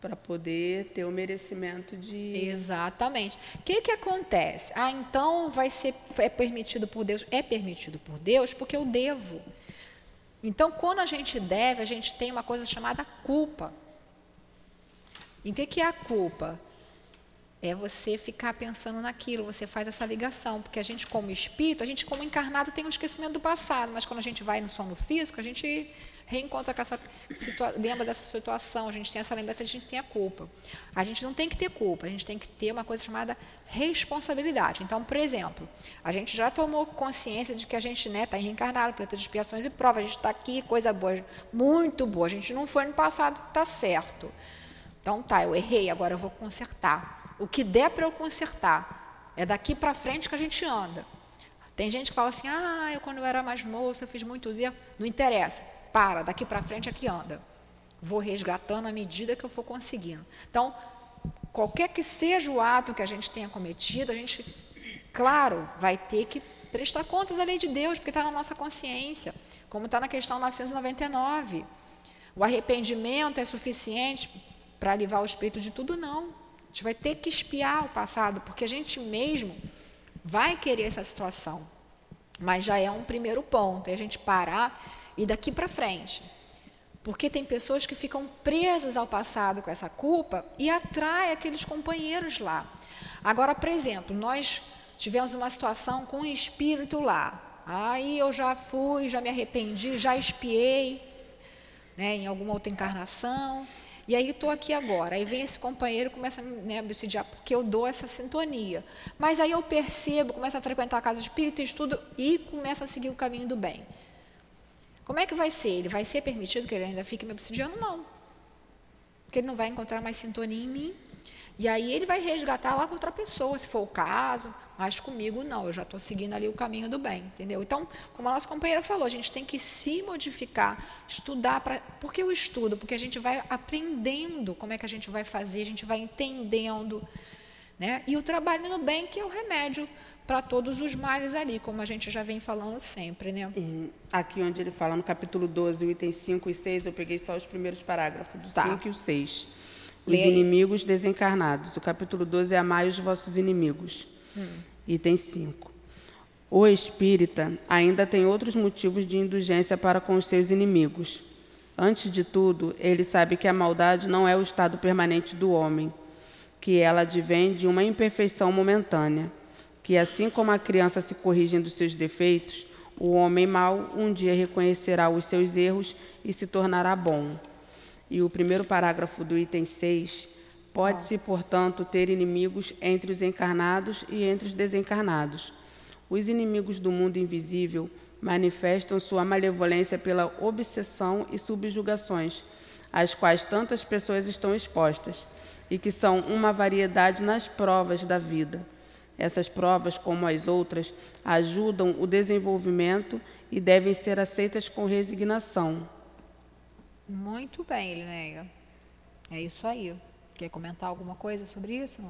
Para poder ter o merecimento de. Exatamente. O que, que acontece? Ah, então vai ser é permitido por Deus? É permitido por Deus porque eu devo. Então, quando a gente deve, a gente tem uma coisa chamada culpa. E o que, que é a culpa? É você ficar pensando naquilo, você faz essa ligação, porque a gente como espírito, a gente como encarnado tem um esquecimento do passado, mas quando a gente vai no sono físico, a gente reencontra com essa lembra dessa situação, a gente tem essa lembrança, a gente tem a culpa. A gente não tem que ter culpa, a gente tem que ter uma coisa chamada responsabilidade. Então, por exemplo, a gente já tomou consciência de que a gente está né, tá reencarnado, planeta de expiações e provas, a gente está aqui, coisa boa, muito boa, a gente não foi no passado, está certo. Então tá, eu errei, agora eu vou consertar. O que der para eu consertar, é daqui para frente que a gente anda. Tem gente que fala assim, ah, eu quando eu era mais moço, eu fiz muitos erros. Não interessa para, daqui para frente é que anda. Vou resgatando à medida que eu for conseguindo. Então, qualquer que seja o ato que a gente tenha cometido, a gente, claro, vai ter que prestar contas à lei de Deus, porque está na nossa consciência, como está na questão 999. O arrependimento é suficiente para livrar o espírito de tudo? Não. A gente vai ter que espiar o passado, porque a gente mesmo vai querer essa situação. Mas já é um primeiro ponto, é a gente parar e daqui para frente. Porque tem pessoas que ficam presas ao passado com essa culpa e atraem aqueles companheiros lá. Agora, por exemplo, nós tivemos uma situação com um espírito lá. Aí eu já fui, já me arrependi, já espiei né, em alguma outra encarnação. E aí estou aqui agora. Aí vem esse companheiro começa né, a me obsidiar porque eu dou essa sintonia. Mas aí eu percebo, começo a frequentar a casa de espírito, estudo e começo a seguir o caminho do bem. Como é que vai ser? Ele vai ser permitido que ele ainda fique me obsidiando? Não. Porque ele não vai encontrar mais sintonia em mim. E aí ele vai resgatar lá com outra pessoa, se for o caso, mas comigo não, eu já estou seguindo ali o caminho do bem, entendeu? Então, como a nossa companheira falou, a gente tem que se modificar, estudar. Pra, por que eu estudo? Porque a gente vai aprendendo como é que a gente vai fazer, a gente vai entendendo. Né? E o trabalho no bem, que é o remédio para todos os males ali, como a gente já vem falando sempre, né? E aqui onde ele fala no capítulo 12, o item 5 e 6, eu peguei só os primeiros parágrafos, o tá. 5 e o 6. Os inimigos desencarnados. O capítulo 12 é amai os vossos inimigos. Hum. Item 5. O espírita ainda tem outros motivos de indulgência para com os seus inimigos. Antes de tudo, ele sabe que a maldade não é o estado permanente do homem, que ela advém de uma imperfeição momentânea que assim como a criança se corrige dos seus defeitos, o homem mau um dia reconhecerá os seus erros e se tornará bom. E o primeiro parágrafo do item 6 Pode-se, portanto, ter inimigos entre os encarnados e entre os desencarnados. Os inimigos do mundo invisível manifestam sua malevolência pela obsessão e subjugações, às quais tantas pessoas estão expostas, e que são uma variedade nas provas da vida. Essas provas, como as outras, ajudam o desenvolvimento e devem ser aceitas com resignação. Muito bem, Linéia. É isso aí. Quer comentar alguma coisa sobre isso?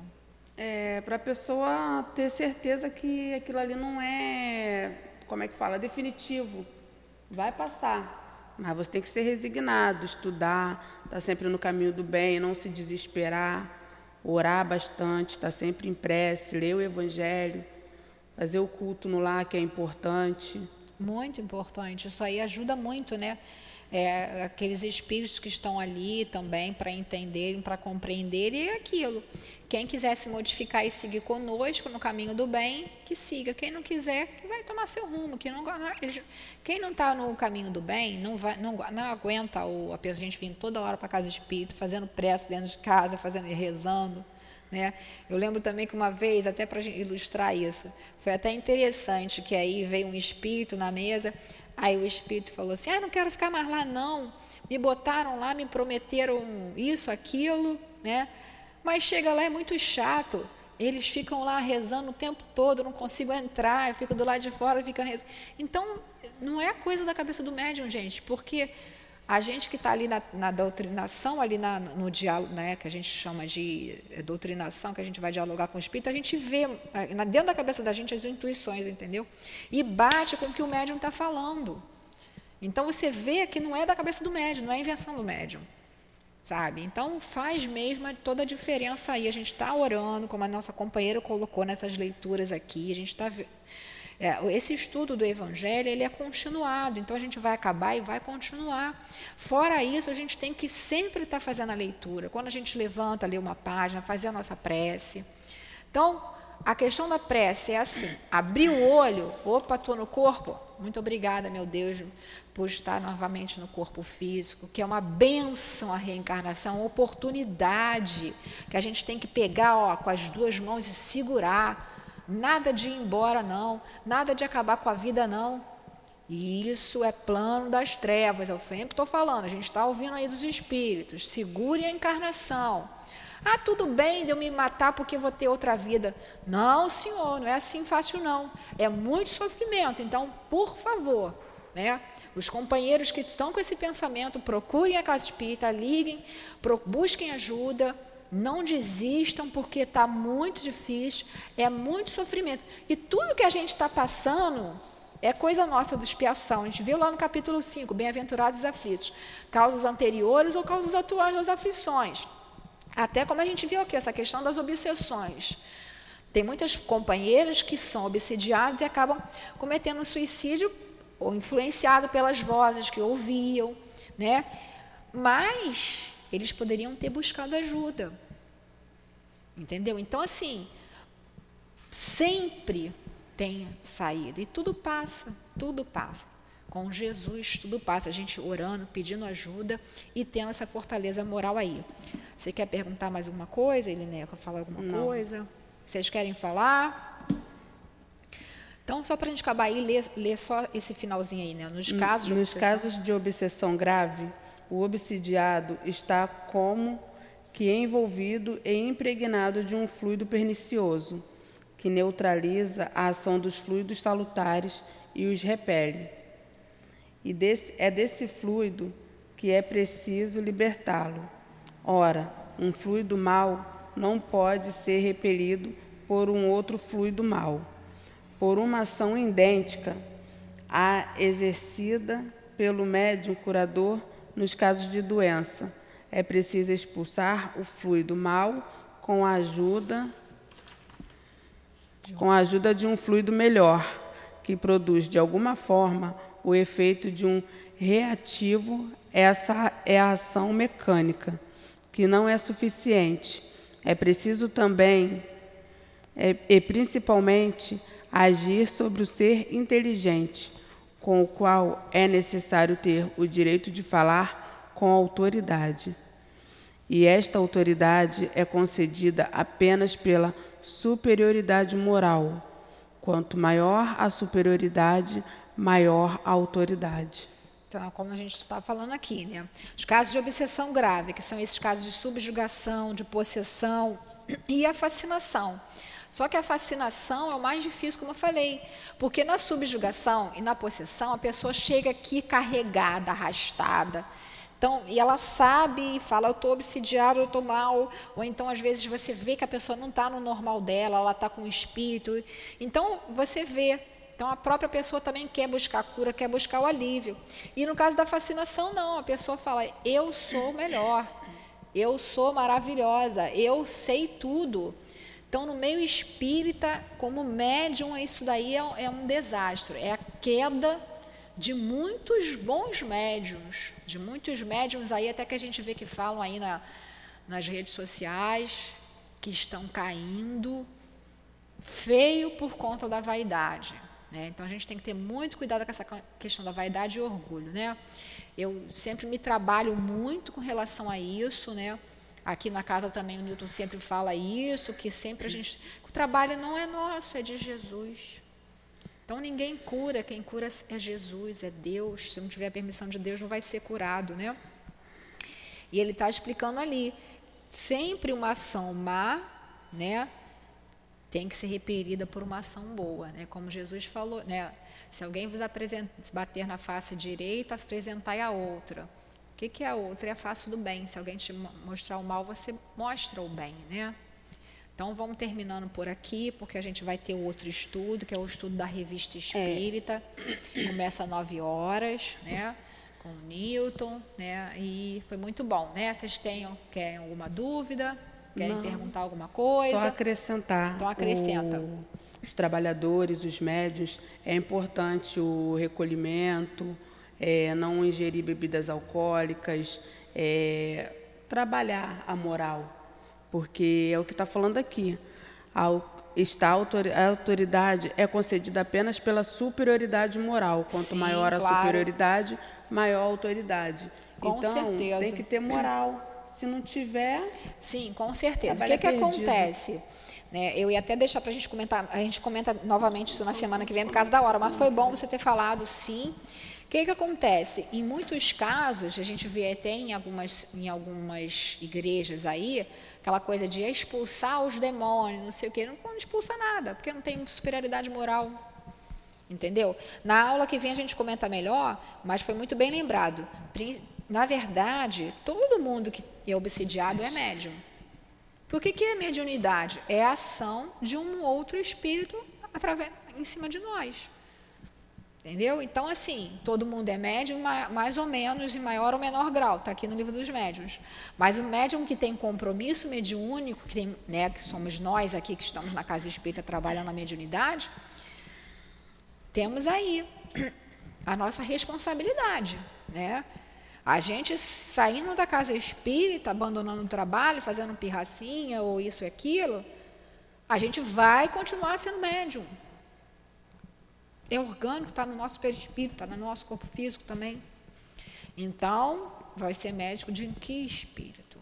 É, para a pessoa ter certeza que aquilo ali não é, como é que fala, definitivo. Vai passar. Mas você tem que ser resignado, estudar, estar tá sempre no caminho do bem, não se desesperar orar bastante, estar sempre em prece, ler o Evangelho, fazer o culto no lar, que é importante. Muito importante. Isso aí ajuda muito, né? É, aqueles espíritos que estão ali também para entenderem, para compreenderem, e aquilo. Quem quiser se modificar e seguir conosco no caminho do bem, que siga. Quem não quiser, que vai tomar seu rumo. Que não, quem não está no caminho do bem, não, vai, não, não aguenta o, a gente vindo toda hora para casa de espírito, fazendo prece dentro de casa, fazendo rezando. Né? Eu lembro também que uma vez, até para ilustrar isso, foi até interessante que aí veio um espírito na mesa, Aí o espírito falou assim: Ah, não quero ficar mais lá, não. Me botaram lá, me prometeram isso, aquilo, né? Mas chega lá, é muito chato. Eles ficam lá rezando o tempo todo, não consigo entrar, eu fico do lado de fora, fica rezando. Então, não é coisa da cabeça do médium, gente, porque a gente que está ali na, na, doutrinação, ali na, no diálogo, né, que a gente chama de é, doutrinação, que a gente vai dialogar com o espírito, a gente vê é, dentro da cabeça da gente as intuições, entendeu? E bate com o que o médium está falando. Então você vê que não é da cabeça do médium, não é invenção do médium. Sabe? Então faz mesmo toda a diferença aí. A gente está orando, como a nossa companheira colocou nessas leituras aqui, a gente está esse estudo do Evangelho ele é continuado, então a gente vai acabar e vai continuar. Fora isso, a gente tem que sempre estar fazendo a leitura. Quando a gente levanta, lê uma página, fazer a nossa prece. Então, a questão da prece é assim: abrir o olho, opa, estou no corpo. Muito obrigada, meu Deus, por estar novamente no corpo físico, que é uma benção a reencarnação, uma oportunidade que a gente tem que pegar ó, com as duas mãos e segurar. Nada de ir embora, não. Nada de acabar com a vida, não. E isso é plano das trevas. Eu sempre estou falando, a gente está ouvindo aí dos espíritos. Segure a encarnação. Ah, tudo bem de eu me matar porque vou ter outra vida. Não, senhor, não é assim fácil, não. É muito sofrimento. Então, por favor, né? Os companheiros que estão com esse pensamento, procurem a casa espírita, liguem, busquem ajuda, não desistam, porque está muito difícil, é muito sofrimento. E tudo que a gente está passando é coisa nossa do expiação. A gente viu lá no capítulo 5, bem-aventurados aflitos. Causas anteriores ou causas atuais das aflições. Até como a gente viu aqui, essa questão das obsessões. Tem muitas companheiras que são obsidiadas e acabam cometendo suicídio ou influenciado pelas vozes que ouviam, né? Mas eles poderiam ter buscado ajuda. Entendeu? Então assim, sempre tem saída e tudo passa, tudo passa. Com Jesus tudo passa, a gente orando, pedindo ajuda e tendo essa fortaleza moral aí. Você quer perguntar mais alguma coisa, Elineca? Falar alguma Não. coisa? Vocês querem falar? Então, só para a gente acabar aí, ler, ler, só esse finalzinho aí, né? Nos casos de Nos obsessão... casos de obsessão grave, o obsidiado está como que envolvido e impregnado de um fluido pernicioso, que neutraliza a ação dos fluidos salutares e os repele. E desse, é desse fluido que é preciso libertá-lo Ora, um fluido mau não pode ser repelido por um outro fluido mau, por uma ação idêntica à exercida pelo médium curador nos casos de doença. É preciso expulsar o fluido mau com a ajuda com a ajuda de um fluido melhor, que produz de alguma forma o efeito de um reativo. Essa é a ação mecânica que não é suficiente. É preciso também, é, e principalmente, agir sobre o ser inteligente, com o qual é necessário ter o direito de falar com autoridade. E esta autoridade é concedida apenas pela superioridade moral. Quanto maior a superioridade, maior a autoridade. Então, como a gente está falando aqui, né? Os casos de obsessão grave, que são esses casos de subjugação, de possessão e a fascinação. Só que a fascinação é o mais difícil, como eu falei, porque na subjugação e na possessão a pessoa chega aqui carregada, arrastada. Então, e ela sabe e fala, eu estou obsidiada, eu estou mal. Ou então, às vezes, você vê que a pessoa não está no normal dela, ela está com o espírito. Então, você vê então a própria pessoa também quer buscar cura, quer buscar o alívio. E no caso da fascinação, não, a pessoa fala: eu sou melhor, eu sou maravilhosa, eu sei tudo. Então, no meio espírita, como médium, isso daí é, é um desastre, é a queda de muitos bons médiums, de muitos médiums aí, até que a gente vê que falam aí na, nas redes sociais, que estão caindo feio por conta da vaidade. Né? Então a gente tem que ter muito cuidado com essa questão da vaidade e orgulho. Né? Eu sempre me trabalho muito com relação a isso. Né? Aqui na casa também o Newton sempre fala isso, que sempre a gente. O trabalho não é nosso, é de Jesus. Então ninguém cura, quem cura é Jesus, é Deus. Se não tiver a permissão de Deus, não vai ser curado. Né? E ele está explicando ali. Sempre uma ação má, né? tem que ser repelida por uma ação boa, né? Como Jesus falou, né? Se alguém vos bater na face direita, apresentai a outra. O que, que é a outra? É a face do bem. Se alguém te mostrar o mal, você mostra o bem, né? Então vamos terminando por aqui, porque a gente vai ter outro estudo, que é o estudo da revista Espírita. É. Começa às 9 horas, né? Com o Newton, né? E foi muito bom, né? Vocês tenham, querem alguma dúvida? Querem Não, perguntar alguma coisa? Só acrescentar. Então acrescenta. O, os trabalhadores, os médios, é importante o recolhimento, é, não ingerir bebidas alcoólicas, é, trabalhar a moral, porque é o que está falando aqui. Esta autoridade é concedida apenas pela superioridade moral. Quanto Sim, maior a claro. superioridade, maior a autoridade. Com então, certeza. tem que ter moral. Se não tiver. Sim, com certeza. O que, que acontece? Né, eu ia até deixar para a gente comentar, a gente comenta novamente isso na semana que vem por causa da hora, mas foi bom você ter falado sim. O que, que acontece? Em muitos casos, a gente vê até em algumas, em algumas igrejas aí, aquela coisa de expulsar os demônios, não sei o quê, não, não expulsa nada, porque não tem superioridade moral. Entendeu? Na aula que vem a gente comenta melhor, mas foi muito bem lembrado. Na verdade, todo mundo que é obsidiado é médium. Por que, que é mediunidade? É a ação de um outro espírito através, em cima de nós. Entendeu? Então, assim, todo mundo é médium, mais ou menos, em maior ou menor grau, está aqui no livro dos médiums. Mas o médium que tem compromisso mediúnico, que, tem, né, que somos nós aqui que estamos na casa espírita trabalhando na mediunidade, temos aí a nossa responsabilidade. Né? A gente saindo da casa espírita, abandonando o trabalho, fazendo pirracinha ou isso e aquilo, a gente vai continuar sendo médium. É orgânico, está no nosso perispírito, está no nosso corpo físico também. Então, vai ser médico de que espírito?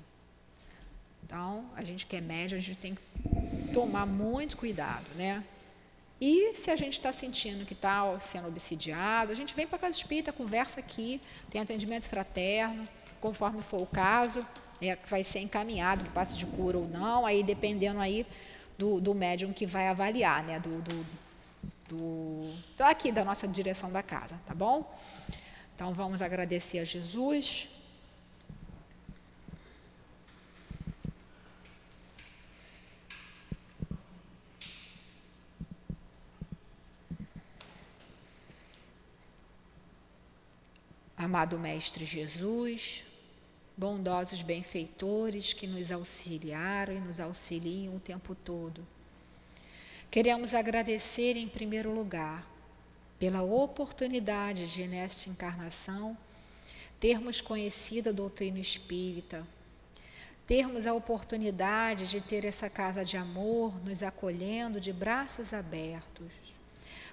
Então, a gente que é médium, a gente tem que tomar muito cuidado, né? E se a gente está sentindo que está sendo obsidiado, a gente vem para a casa espírita, conversa aqui, tem atendimento fraterno, conforme for o caso, né, vai ser encaminhado que passe de cura ou não, aí dependendo aí do, do médium que vai avaliar, né, do, do, do, aqui da nossa direção da casa, tá bom? Então vamos agradecer a Jesus. Amado Mestre Jesus, bondosos benfeitores que nos auxiliaram e nos auxiliam o tempo todo. Queremos agradecer em primeiro lugar pela oportunidade de, nesta encarnação, termos conhecido a doutrina espírita, termos a oportunidade de ter essa casa de amor nos acolhendo de braços abertos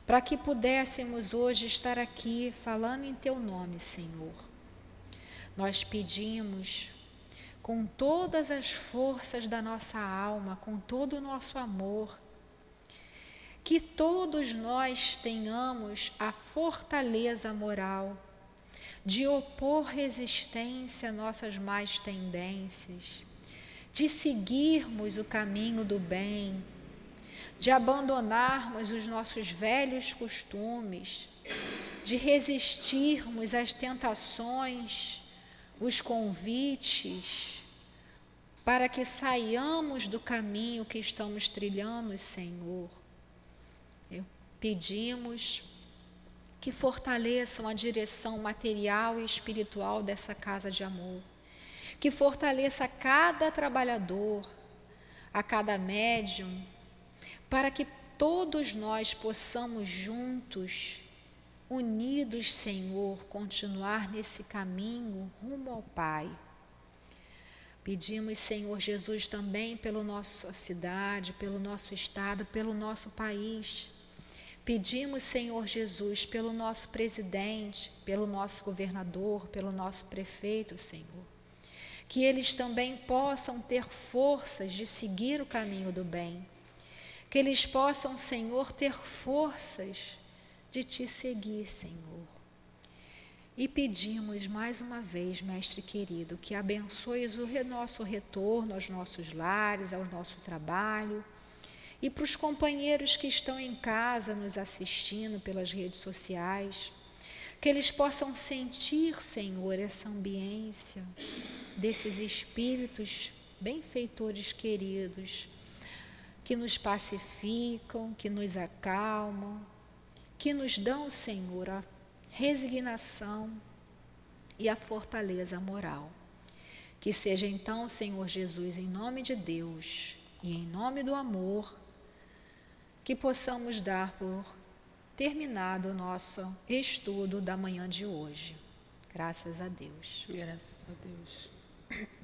para que pudéssemos hoje estar aqui falando em Teu nome, Senhor. Nós pedimos com todas as forças da nossa alma, com todo o nosso amor, que todos nós tenhamos a fortaleza moral de opor resistência às nossas más tendências, de seguirmos o caminho do bem, de abandonarmos os nossos velhos costumes, de resistirmos às tentações, os convites, para que saiamos do caminho que estamos trilhando, Senhor. Pedimos que fortaleçam a direção material e espiritual dessa casa de amor, que fortaleça cada trabalhador, a cada médium, para que todos nós possamos juntos, unidos, Senhor, continuar nesse caminho rumo ao Pai. Pedimos, Senhor Jesus, também pela nossa cidade, pelo nosso estado, pelo nosso país. Pedimos, Senhor Jesus, pelo nosso presidente, pelo nosso governador, pelo nosso prefeito, Senhor. Que eles também possam ter forças de seguir o caminho do bem que eles possam, Senhor, ter forças de te seguir, Senhor. E pedimos mais uma vez, Mestre querido, que abençoes o nosso retorno aos nossos lares, ao nosso trabalho. E para os companheiros que estão em casa nos assistindo pelas redes sociais, que eles possam sentir, Senhor, essa ambiência desses espíritos benfeitores queridos que nos pacificam, que nos acalmam, que nos dão, Senhor, a resignação e a fortaleza moral. Que seja então, Senhor Jesus, em nome de Deus e em nome do amor, que possamos dar por terminado o nosso estudo da manhã de hoje. Graças a Deus. Graças a Deus.